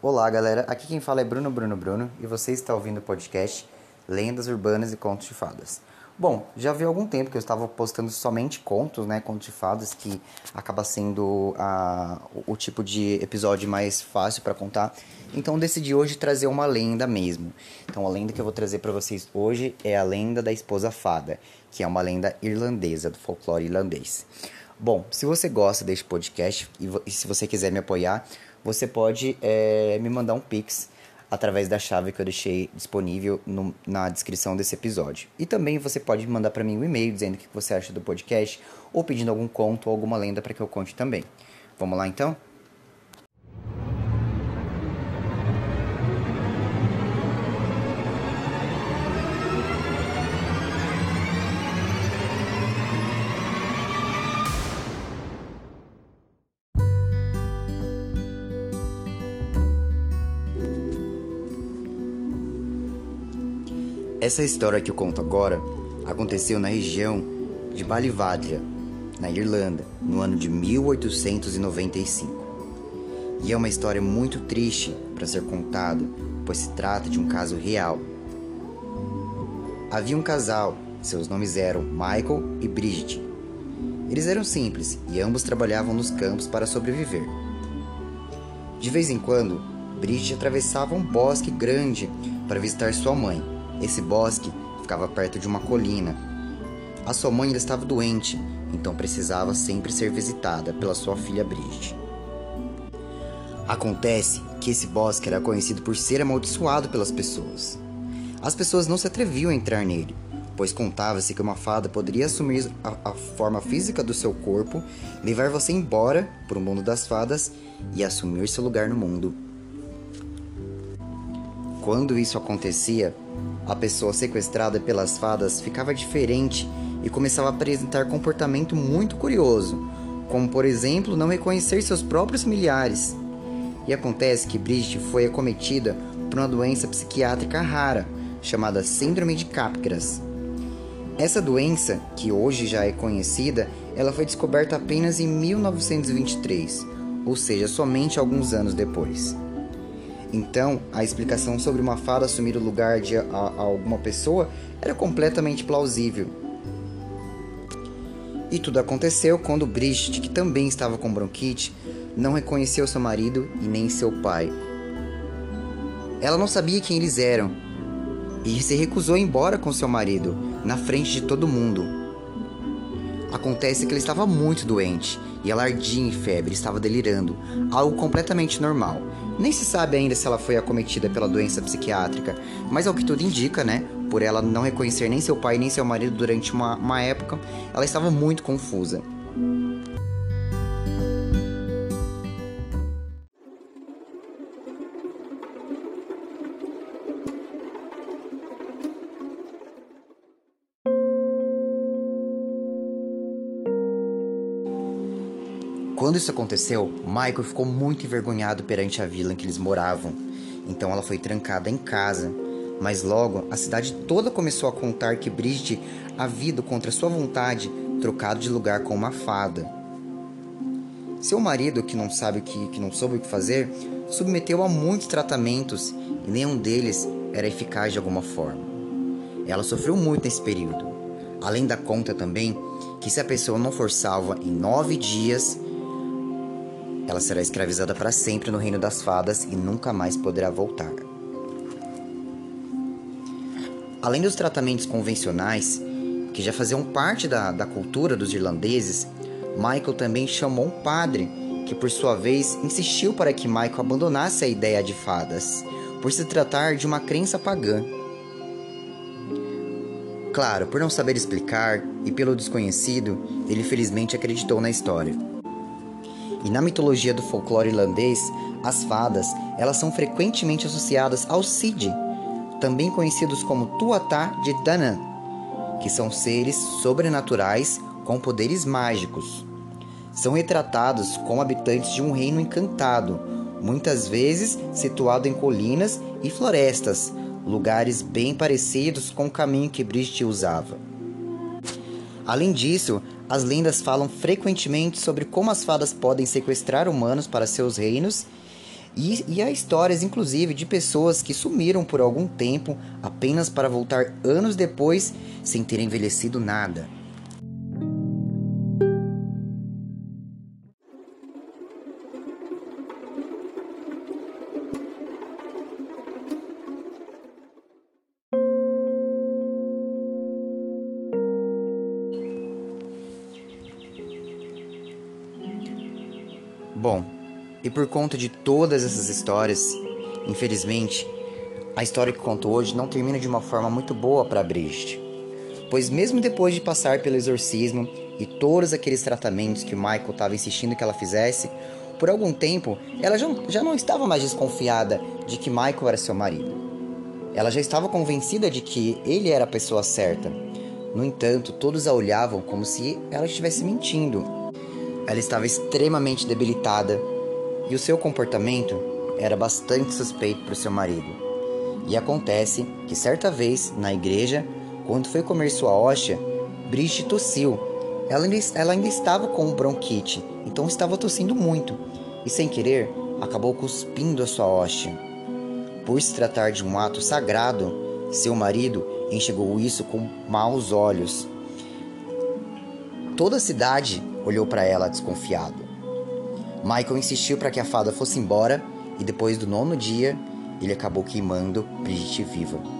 Olá, galera. Aqui quem fala é Bruno Bruno Bruno e você está ouvindo o podcast Lendas Urbanas e Contos de Fadas. Bom, já vi algum tempo que eu estava postando somente contos, né, contos de fadas, que acaba sendo a, o, o tipo de episódio mais fácil para contar. Então decidi hoje trazer uma lenda mesmo. Então a lenda que eu vou trazer para vocês hoje é a lenda da esposa fada, que é uma lenda irlandesa do folclore irlandês. Bom, se você gosta deste podcast e, e se você quiser me apoiar, você pode é, me mandar um pix através da chave que eu deixei disponível no, na descrição desse episódio. E também você pode mandar para mim um e-mail dizendo o que você acha do podcast ou pedindo algum conto ou alguma lenda para que eu conte também. Vamos lá então? Essa história que eu conto agora aconteceu na região de Balivadria, na Irlanda, no ano de 1895. E é uma história muito triste para ser contada, pois se trata de um caso real. Havia um casal, seus nomes eram Michael e Bridget. Eles eram simples e ambos trabalhavam nos campos para sobreviver. De vez em quando, Bridget atravessava um bosque grande para visitar sua mãe esse bosque ficava perto de uma colina. A sua mãe estava doente, então precisava sempre ser visitada pela sua filha Bridget. Acontece que esse bosque era conhecido por ser amaldiçoado pelas pessoas. As pessoas não se atreviam a entrar nele, pois contava-se que uma fada poderia assumir a, a, forma física do seu corpo, levar você embora para o mundo das fadas e assumir seu lugar no mundo. Quando isso acontecia, a pessoa sequestrada pelas fadas ficava diferente e começava a apresentar comportamento muito curioso, como por exemplo não reconhecer seus próprios familiares. E acontece que Bridget foi acometida por uma doença psiquiátrica rara, chamada Síndrome de Capgras. Essa doença, que hoje já é conhecida, ela foi descoberta apenas em 1923, ou seja, somente alguns anos depois. Então, a explicação sobre uma fada assumir o lugar de a, a alguma pessoa era completamente plausível. E tudo aconteceu quando Bridget, que também estava com bronquite, não reconheceu seu marido e nem seu pai. Ela não sabia quem eles eram e se recusou a ir embora com seu marido, na frente de todo mundo. Acontece que ele estava muito doente e ela ardia em febre, estava delirando, algo completamente normal. Nem se sabe ainda se ela foi acometida pela doença psiquiátrica, mas ao que tudo indica, né? Por ela não reconhecer nem seu pai nem seu marido durante uma, uma época, ela estava muito confusa. Quando isso aconteceu, Michael ficou muito envergonhado perante a vila em que eles moravam. Então ela foi trancada em casa. Mas logo a cidade toda começou a contar que Bridget havia, contra sua vontade, trocado de lugar com uma fada. Seu marido, que não sabe que, que não soube o que fazer, submeteu a muitos tratamentos e nenhum deles era eficaz de alguma forma. Ela sofreu muito nesse período. Além da conta também que se a pessoa não for salva em nove dias, ela será escravizada para sempre no reino das fadas e nunca mais poderá voltar. Além dos tratamentos convencionais, que já faziam parte da, da cultura dos irlandeses, Michael também chamou um padre, que por sua vez insistiu para que Michael abandonasse a ideia de fadas, por se tratar de uma crença pagã. Claro, por não saber explicar e pelo desconhecido, ele felizmente acreditou na história. E na mitologia do folclore irlandês, as fadas, elas são frequentemente associadas ao Cid, também conhecidos como Tuatha de Danann, que são seres sobrenaturais com poderes mágicos. São retratados como habitantes de um reino encantado, muitas vezes situado em colinas e florestas, lugares bem parecidos com o caminho que Bridget usava. Além disso, as lendas falam frequentemente sobre como as fadas podem sequestrar humanos para seus reinos E, e há histórias, inclusive, de pessoas que sumiram por algum tempo apenas para voltar anos depois sem ter envelhecido nada. Bom, e por conta de todas essas histórias, infelizmente, a história que conto hoje não termina de uma forma muito boa para Brigitte. Pois mesmo depois de passar pelo exorcismo e todos aqueles tratamentos que o Michael estava insistindo que ela fizesse, por algum tempo ela já, já não estava mais desconfiada de que Michael era seu marido. Ela já estava convencida de que ele era a pessoa certa. No entanto, todos a olhavam como se ela estivesse mentindo ela estava extremamente debilitada e o seu comportamento era bastante suspeito para o seu marido. E acontece que certa vez, na igreja, quando foi comer sua hóstia, Brigitte tossiu. Ela ainda, ela ainda estava com bronquite, então estava tossindo muito e, sem querer, acabou cuspindo a sua hóstia. Por se tratar de um ato sagrado, seu marido enxergou isso com maus olhos. Toda a cidade olhou para ela desconfiado. Michael insistiu para que a fada fosse embora e depois do nono dia, ele acabou queimando Brigitte viva.